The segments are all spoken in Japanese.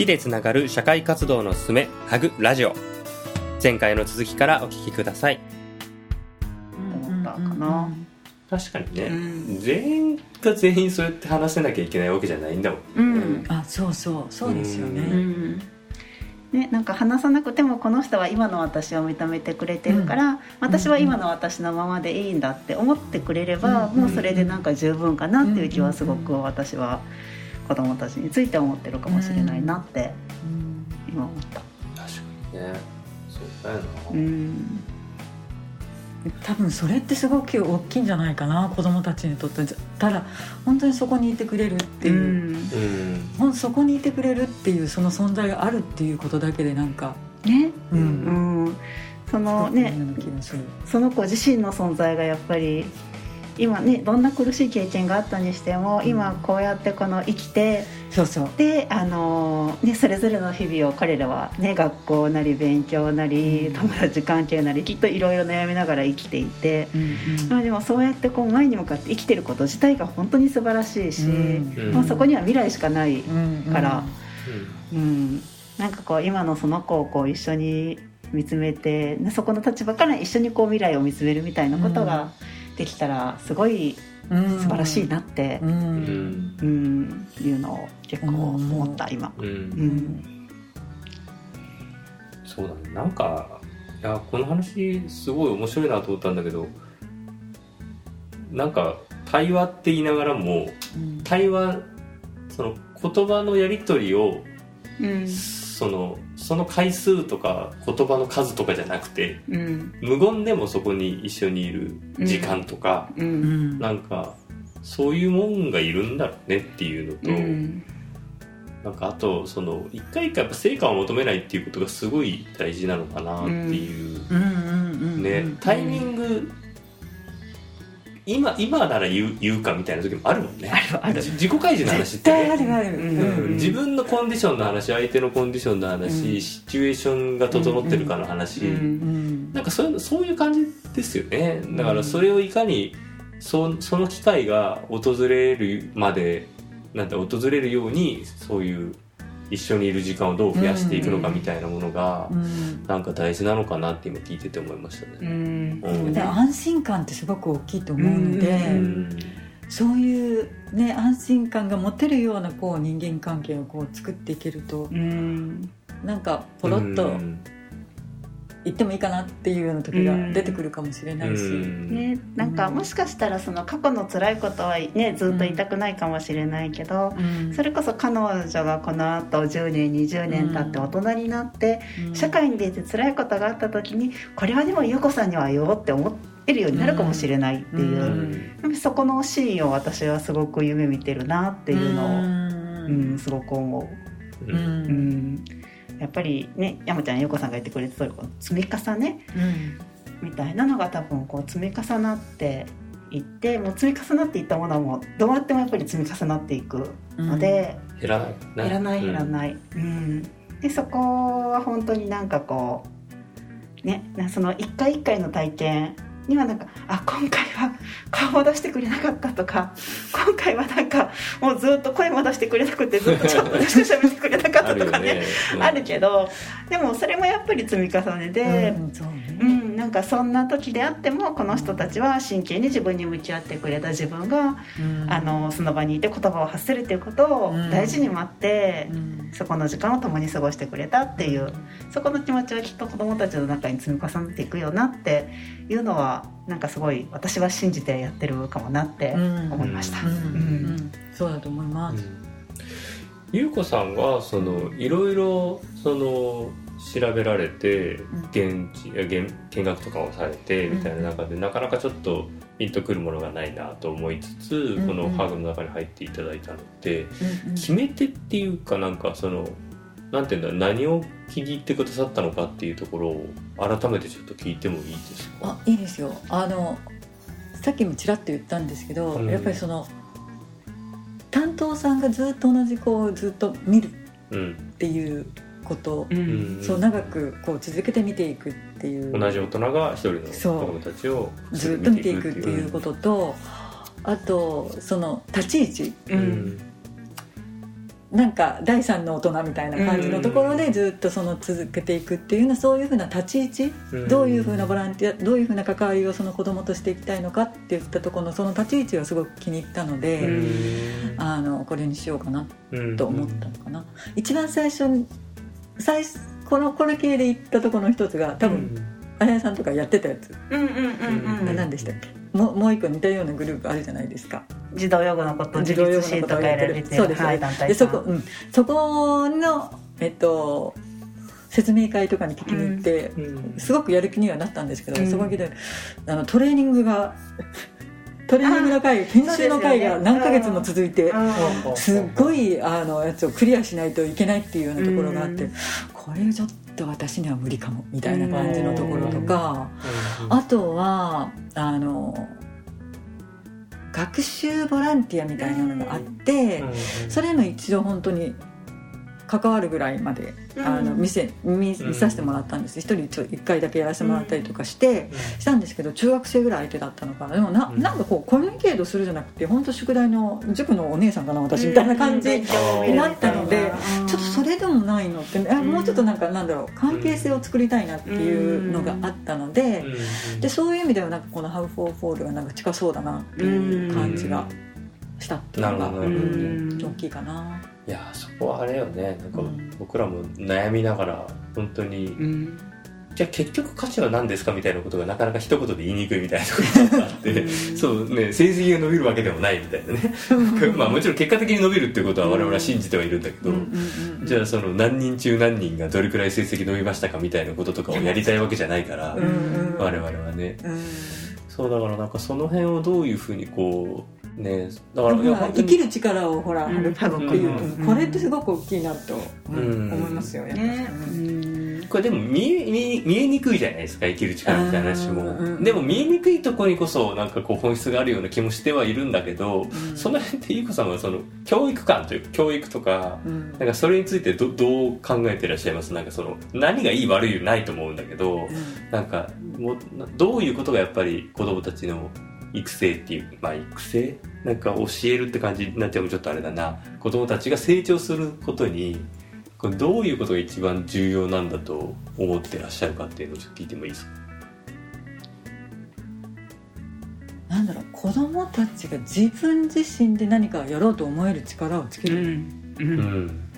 きでつながる社会活動のすすめハグラジオ。前回の続きからお聞きください。思ったかな。確かにね、うん。全員が全員そうやって話せなきゃいけないわけじゃないんだもんうん。あそうそう。そうですようねうん。ね、なんか話さなくてもこの人は今の私を認めてくれてるから、私は今の私のままでいいんだって思ってくれれば、うん。もうそれでなんか十分かなっていう気はすごく私は子供たちについて思ってるかもしれないなってうん。今思った。確かにね。そうだよな、うん。多分それってすごく大きいんじゃないかな子供たちにとって。ただ本当にそこにいてくれるっていう、うん。ほんそこにいてくれるっていうその存在があるっていうことだけでなんか。ね、ううん。ん、そのねような気がする。その子自身の存在がやっぱり今ねどんな苦しい経験があったにしても今こうやってこの生きてそうそう。であのね、それぞれの日々を彼らは、ね、学校なり勉強なり友達関係なりきっといろいろ悩みながら生きていて、うんまあ、でもそうやってこう前に向かって生きてること自体が本当に素晴らしいし、うん。まあ、そこには未来しかない、うんうん。からうん、なんかこう今のその子をこう一緒に見つめて、ね、そこの立場から一緒にこう未来を見つめるみたいなことができたらすごいうん素晴らしいなってう、うん。ん。うんいうのを結構思った今。うん、うん。そうだね。なんかいやこの話すごい面白いなと思ったんだけどなんか対話って言いながらもうん。対話その言葉のやり取りをうん。そのその回数とか言葉の数とかじゃなくてうん。無言でもそこに一緒にいる時間とか、ううん。んなんかそういうもんがいるんだろうねっていうのと、うん。なんかあとその一回一回やっぱ成果を求めないっていうことがすごい大事なのかなっていう、ねタイミング今今なら言う言うかみたいな時もあるもんね。あるある。じ自己開示の話っ絶てあるある、うん。うん。自分のコンディションの話相手のコンディションの話、うん。シチュエーションが整ってるかの話、うんうんなんかそういうのそういう感じですよね。だからそれをいかにそその機会が訪れるまでなんて訪れるようにそういう一緒にいる時間をどう増やしていくのかみたいなものがうん。なんか大事なのかなって今聞いてて思いましたうね。ん。うん。で安心感ってすごく大きいと思うので、うん。そういう、ね、安心感が持てるようなこう人間関係をこう作っていけるとうん。なんかポロッとうん言ってもいいかなっていうような時が出てくるかもしれないし、うん。ね、なんかもしかしたらその過去の辛いことはねずっと言いたくないかもしれないけど、うん。それこそ彼女がこのあと10年20年経って大人になって、うん。社会に出て辛いことがあった時にこれはでも優子さんには言おうって思えるようになるかもしれないっていう、うん。なんかそこのシーンを私はすごく夢見てるなっていうのを、うん。うんすごく思う。うんやっぱりね山ちゃん優子さんが言ってくれた通りこう積み重ねうん。みたいなのが多分こう積み重なっていってもう積み重なっていったものはもうどうやってもやっぱり積み重なっていくので、減らない減らない減らい、ない、うん。でそこは本当になんかこうねなその一回一回の体験にはなんかあ今回は顔を出してくれなかったとか今回はなんかもうずっと声も出してくれなくてずっとちょっとしか喋ってくれなかったとかね ね。うんあるけどでもそれもやっぱり積み重ねで、うんうん、なんかそんな時であってもこの人たちは真剣に自分に向き合ってくれた自分が、うん。あのその場にいて言葉を発せるっていうことをうん。大事に待って、うん。そこの時間を共に過ごしてくれたっていうそこの気持ちはきっと子どもたちの中に積み重ねていくよなっていうのはなんかすごい私は信じてやってるかもなってうん。思いました。うん。うん。うんそうだと思います、ゆうこさんがそのいろいろその調べられて現地いや現見学とかをされてみたいな中で、なかなかちょっとピンとくるものがないなと思いつつ、んこのハーグの中に入っていただいたのって、うんうん。決め手っていうかなんかそのなんていうんだ何を気に入ってくださったのかっていうところを改めてちょっと聞いてもいいですか？あいいですよ。あのさっきもちらっと言ったんですけど、うん。やっぱりその担当さんがずっと同じ子をずっと見るっうんていうこと、うん。うん。そう長くこう続けて見ていくっていう。同じ大人が一人の子供たちをずっと見ていくっていうことと、あとその立ち位置。うん。なんか第三の大人みたいな感じのところでずっとその続けていくっていうのはそういうふうな立ち位置。うん。どういうふうなボランティアどういうふうな関わりをその子供としていきたいのかって言ったところのその立ち位置がすごく気に入ったので、あのこれにしようかなと思ったのかな、一番最初に最初このこれ系で行ったところの一つが多分、あやさんとかやってたやつ、うんうんうんうん。何でしたっけ？もうもう一個似たようなグループあるじゃないですか。児童養護のこと自児童養立護のことかやられてそうです。はいそこ、うん、そこのえっと説明会とかに聞きに行って、すごくやる気にはなったんですけど、うん。そこであのトレーニングがトレーニングの会研修の会が何ヶ月も続いて、うん。すっごいあのやつをクリアしないといけないっていうようなところがあって、うん。これちょっと私には無理かもみたいな感じのところとか、うん。あとはあの学習ボランティアみたいなのがあって、それも一度本当に関わるぐらいまで、うん。あの見せ見見させてもらったんです。一人ちょ一回だけやらせてもらったりとかして、したんですけど中学生ぐらい相手だったのかなでもな,、うん。なんかこうコミュニケートするじゃなくて本当宿題の塾のお姉さんかな私みたいな感じ、うん。になったのでうん。ちょっとそれでもないのって、あもうちょっとなんかなんだろう関係性を作りたいなっていうのがあったので,、でそういう意味ではなんかこの「How for Fall」がなんか近そうだなっていう感じがしたっていうのが、大きいかな。いやそこはあれよね。なんかうん。僕らも悩みながら本当にうん。じゃあ結局価値は何ですか？みたいなことがなかなか一言で言いにくいみたいなことがあって そうね成績が伸びるわけでもないみたいなね。まあもちろん結果的に伸びるっていうことは我々は信じてはいるんだけど、じゃあその何人中何人がどれくらい成績伸びましたかみたいなこととかをやりたいわけじゃないから、我々はね。うん。そうだからなんかその辺をどういうふうにこうね。だから生きる力をほらうん。育むっていう、これってすごく大きいなと、思いますよね。ね。うん。これでも見え見え見えにくいじゃないですか生きる力みたいな話も、でも見えにくいところにこそなんかこう本質があるような気もしてはいるんだけど、うん。その辺ってゆうこさんはその教育観というか教育とかうん。なんかそれについてどどう考えてらっしゃいます？なんかその何がいい悪いないと思うんだけど、なんかもうなどういうことがやっぱり子供たちの育成っていうまあ育成なんか教えるって感じになっちゃうちょっとあれだな。子供たちが成長することにこれどういうことが一番重要なんだと思ってらっしゃるかっていうのをちょっと聞いてもいいですか？なんだろう。子供たちが自分自身で何かやろうと思える力をつける、うん。ううんん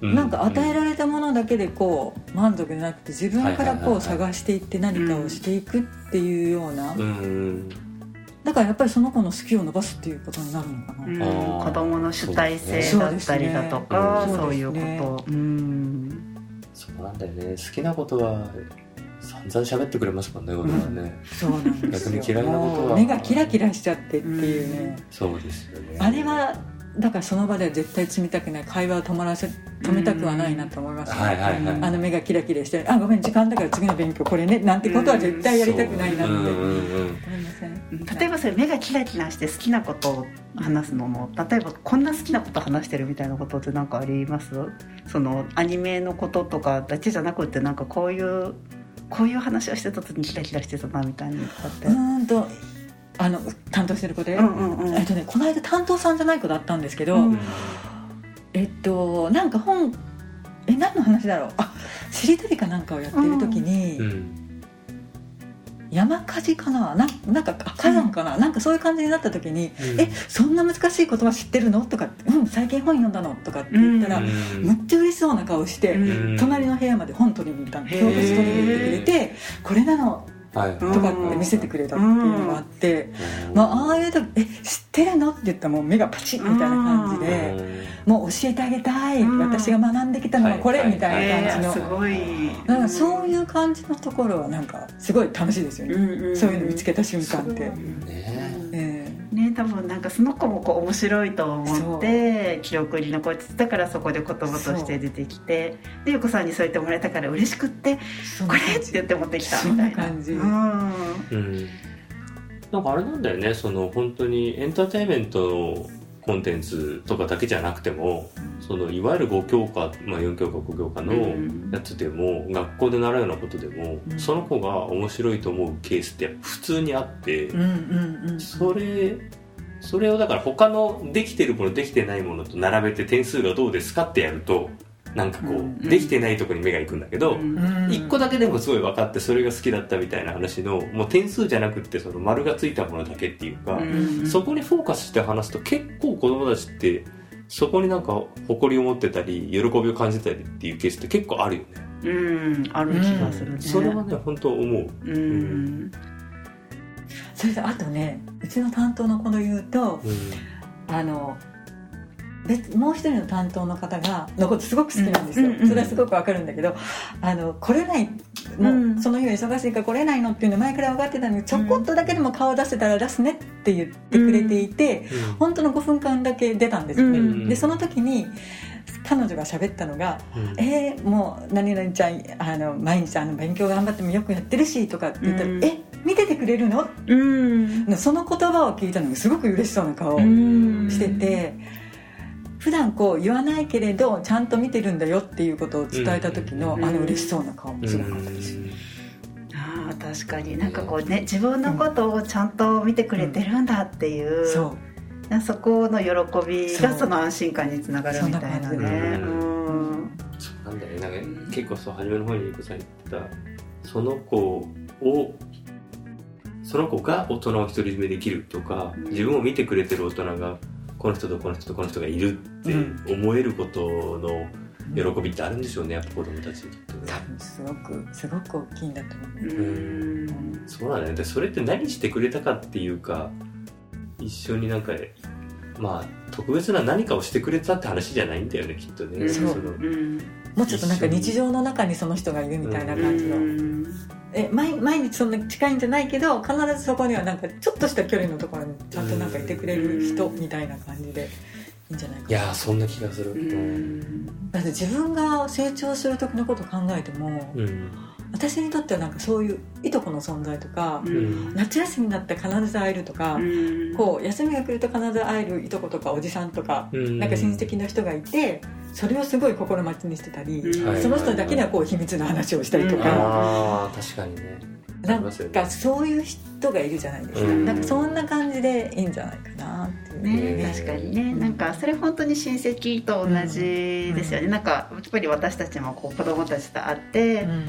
なんか与えられたものだけでこう満足でなくて自分からこう探していって何かをしていくっていうような、だからやっぱりその子の好きを伸ばすっていうことになるのかな、うん。子供の主体性だったりだとかそうそういうこと。うん。そうなんだよね。好きなことは散々喋ってくれますもんね子供はね、そうなんですよ。逆に嫌いなことは。目がキラキラしちゃってっていうね、そうですよね。あれはだからその場では絶対積みたくない。会話を止まらせ止めたくはないなと思います、ねはいはいはい。あの目がキラキラして「あごめん時間だから次の勉強これね」なんてことは絶対やりたくないなって。う。ん思い。ません例えばそれ目がキラキラして好きなことを話すのも例えばこんな好きなこと話してるみたいなことって何かあります？そのアニメのこととかだけじゃなくてなんかこういうこういう話をしてた時にキラキラしてたなみたいなのとかって。うーんとあの担当してる子で、うんうんうん。えっとね、この間担当さんじゃない子だったんですけど、うんえっとなんか本え何の話だろう？あしりとりかなんかをやってる時に、うん。山火事かな？ななんかあ火山かな、なんかそういう感じになった時に「うん。えそんな難しい言葉知ってるの?」とかって「うん最近本読んだの」とかって言ったら、うん。むっちゃ嬉しそうな顔して、うん。隣の部屋まで本取りに行ったの。教科書取りに行ってくれて「これなの」とかって見せてくれたっていうのがあって、まあ、ああいう時「え知ってるの?」って言ったらもう目がパチッみたいな感じで、もう教えてあげたい、うん。私が学んできたのはこれ、はいみたいな感じの、えーすごい。だからそういう感じのところはなんかすごい楽しいですよね、そういうの見つけた瞬間って、ね。えね多分なんかその子もこう面白いと思って記憶に残ってたからそこで言葉として出てきてでゆうこさんにそう言ってもらえたから嬉しくってこれって言って持ってきたみたいな。そんな感じ。うん。うん。なんかあれなんだよねその本当にエンターテインメントのコンテンツとかだけじゃなくてもそのいわゆる5教科、まあ、4教科5教科のうん。やつでも、学校で習うようなことでも、うん。その子が面白いと思うケースって普通にあって、うんうんうん。それそれをだから他のできてるものできてないものと並べて点数がどうですかってやるとなんかこう、うんできてないとこに目が行くんだけど、うん。うん一個だけでもすごい分かってそれが好きだったみたいな話のもう点数じゃなくってその丸がついたものだけっていうか、うん。そこにフォーカスして話すと結構子供たちってそこになんか誇りを持ってたり喜びを感じたりっていうケースって結構あるよね、うんある気がするね、それはね本当思う。うん。それであとねうちの担当の子の言うとうん。あの別もう一人の担当の方がのことすごく好きなんですよ、うんうんうんそれはすごくわかるんだけどあの来れない。もう、うん。その日は忙しいから来れないの？っていうの前から分かってたのにちょこっとだけでも顔出せたら出すねって言ってくれていて、本当の5分間だけ出たんですよね、うん。でその時に彼女が喋ったのがうん「えー、もう何々ちゃんあの毎日あの勉強頑張ってもよくやってるし」とかって言ったら「うん。え見ててくれるの?うん」その言葉を聞いたのがすごく嬉しそうな顔をうん。してて、普段こう言わないけれどちゃんと見てるんだよっていうことを伝えた時の、うんあの嬉しそうな顔もすごかったです、あー確かに。なんかこうね自分のことをちゃんと見てくれてるんだっていう、そう。そこの喜びがその安心感につながるみたいなね。そうなんだよね。なんか結構そう初めの方にゆうこさん言ってたその子をその子が大人を独り占めできるとかうん。自分を見てくれてる大人がこの人とこの人とこの人がいるって思えることの喜びってあるんでしょうねやっぱ子供たちにとってね。多分すごくすごく大きいんだと思う、うん。そうなんだよね。でそれって何してくれたかっていうか一緒になんかまあ特別な何かをしてくれたって話じゃないんだよねきっとね。そう。のうんもうちょっとなんか日常の中にその人がいるみたいな感じの、え毎毎日そんな近いんじゃないけど必ずそこにはなんかちょっとした距離のところにちゃんとなんかいてくれる人みたいな感じでいいんじゃないかいやーそんな気がする。うん。だって自分が成長する時のこと考えても、うん。私にとってはなんかそういういとこの存在とか、うん。夏休みになったら必ず会えるとか、うん。こう休みが来ると必ず会えるいとことかおじさんとか、うん。なんか親戚の人がいてそれをすごい心待ちにしてたり、うんその人だけにはこう秘密の話をしたりとうん。か、ああ確かにね。なんかそういう人がいるじゃないですか、うん。なんかそんな感じでいいんじゃないかなっていう。ね、うん確かにね。なんかそれ本当に親戚と同じですよね、うん。なんかやっぱり私たちもこう子供たちと会って、うん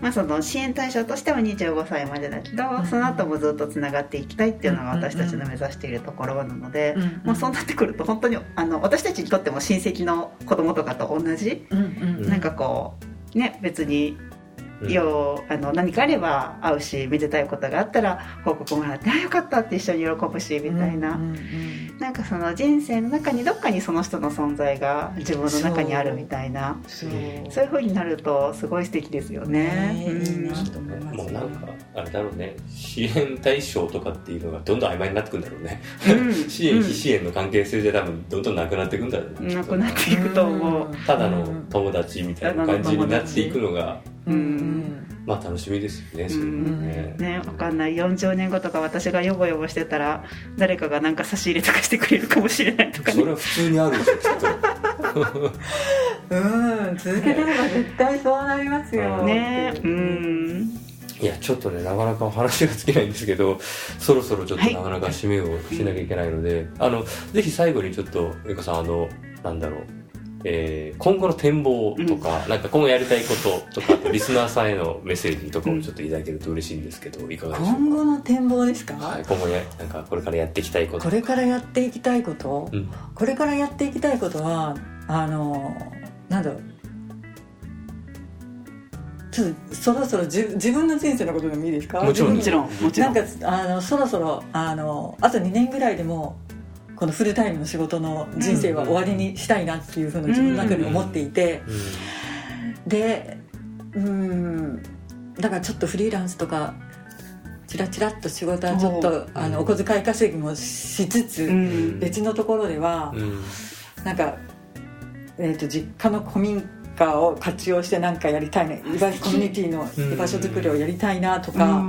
まあ、その支援対象としては25歳までだけど、うん。その後もずっとつながっていきたいっていうのが私たちの目指しているところなので、うんもうそうなってくると本当にあの私たちにとっても親戚の子供とかと同じ、うなんかこうね別にうんようあの何かあれば会うしめでたいことがあったら報告もらって「あよかった」って一緒に喜ぶしみたいな、うんうんうんなんかその人生の中にどっかにその人の存在が自分の中にあるみたいな。そう。そういう風になるとすごい素敵ですよね。ねいいうん。なと思いますもうなんかあれだろうね。支援対象とかっていうのがどんどん曖昧になってくんだろうね。うん。支援非支援の関係性で多分どんどんなくなっていくんだろう。ねなくなっていくと思う。ただの友達みたいな感じになっていくのがうんうんまあ楽しみですよねそれもね。ね、わかんない。40年後とか私がヨボヨボしてたら誰かがなんか差し入れとかしてくれるかもしれないとかね。それは普通にあるでしょうん続けてれば絶対そうなりますよ。ねうん。といやちょっとねなかなかお話が尽きないんですけどそろそろちょっとはい。なかなか締めをしなきゃいけないので、あのぜひ最後にちょっとゆかさんあのなんだろうえー今後の展望とか、なんか今後やりたいこととかあとリスナーさんへのメッセージとかをちょっといただけると嬉しいんですけどいかがでしょうか？今後の展望ですか、はい、今後やなんかこれからやっていきたいこと。これからやっていきたいこと、うん。これからやっていきたいことはあのなんだろう。ちょっとそろそろじ自分の人生のことでもいいですか？もちろん。もちろんもちろなんんかあのそろそろあのあと2年ぐらいでもうこのフルタイムの仕事の人生は終わりにしたいなっていうふうに自分の中で思っていて、でうんだからちょっとフリーランスとかチラチラっと仕事はちょっとあのお小遣い稼ぎもしつつ、うん。別のところではなんか、えー、と実家の古民家を活用して何かやりたいな居場コミュニティの居場所づくりをやりたいなとか、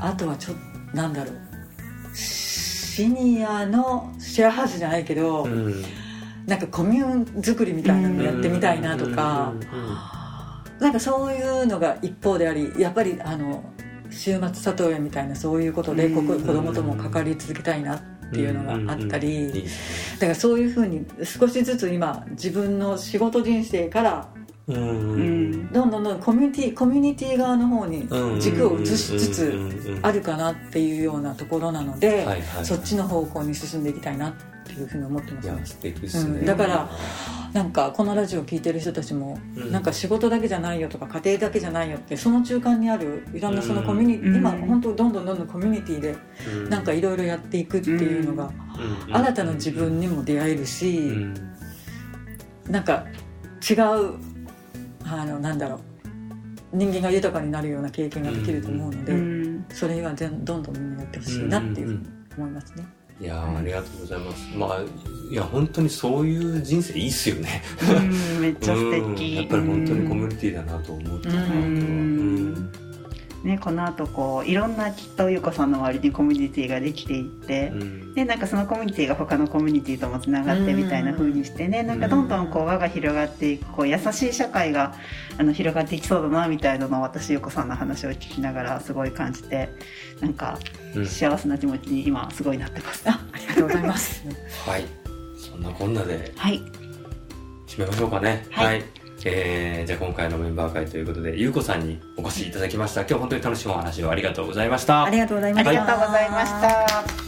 あとはちょっとなんだろうシニアのシェアハウスじゃないけど、うん。なんかコミューン作りみたいなのやってみたいなとか、なんかそういうのが一方でありやっぱりあの週末里親みたいなそういうことでここうん子供とも関わり続けたいなっっていうのがあったり、だからそういうふうに少しずつ今自分の仕事人生からねうん。どんどんどんコミュニティコミュニティ側の方にうん。軸を移しつつうん。あるかなっていうようなところなので、はいはい。そっちの方向に進んでいきたいなっていうふうに思ってます。ねいや素敵ですね、うん。だからなんかこのラジオを聞いてる人たちも、うん。なんか仕事だけじゃないよとか家庭だけじゃないよってその中間にあるいろんなそのコミュニティ、うん。今本当どんどんどんどんコミュニティでうん。なんかいろいろやっていくっていうのが、うん。新たな自分にも出会えるし、うん。なんか違うあのなんだろう。人間が豊かになるような経験ができると思うので、うん。それはどんどんみんなやってほしいなっていうふうに思いますね。いやーありがとうございます。まあいや本当にそういう人生いいっすよね。うんめっちゃ素うん。敵やっぱり本当にコミュニティだなと思ったなとは。ううんね、この後こういろんなきっとゆうこさんの周りにコミュニティができていって、うん。でなんかそのコミュニティが他のコミュニティともつながってみたいな風にしてね、なんかどんどんこう輪が広がっていくこう優しい社会があの広がっていきそうだなみたいなのを私ゆうこさんの話を聞きながらすごい感じてなんかうん。幸せな気持ちに今すごいなってます。あありがとうございます。はい。そんなこんなではい、締めましょうかね。はいえーじゃあ今回のメンバー会ということでゆうこさんにお越しいただきました今日本当に楽しいお話をありがとうございましたありがとうございまあした。りがとうございました。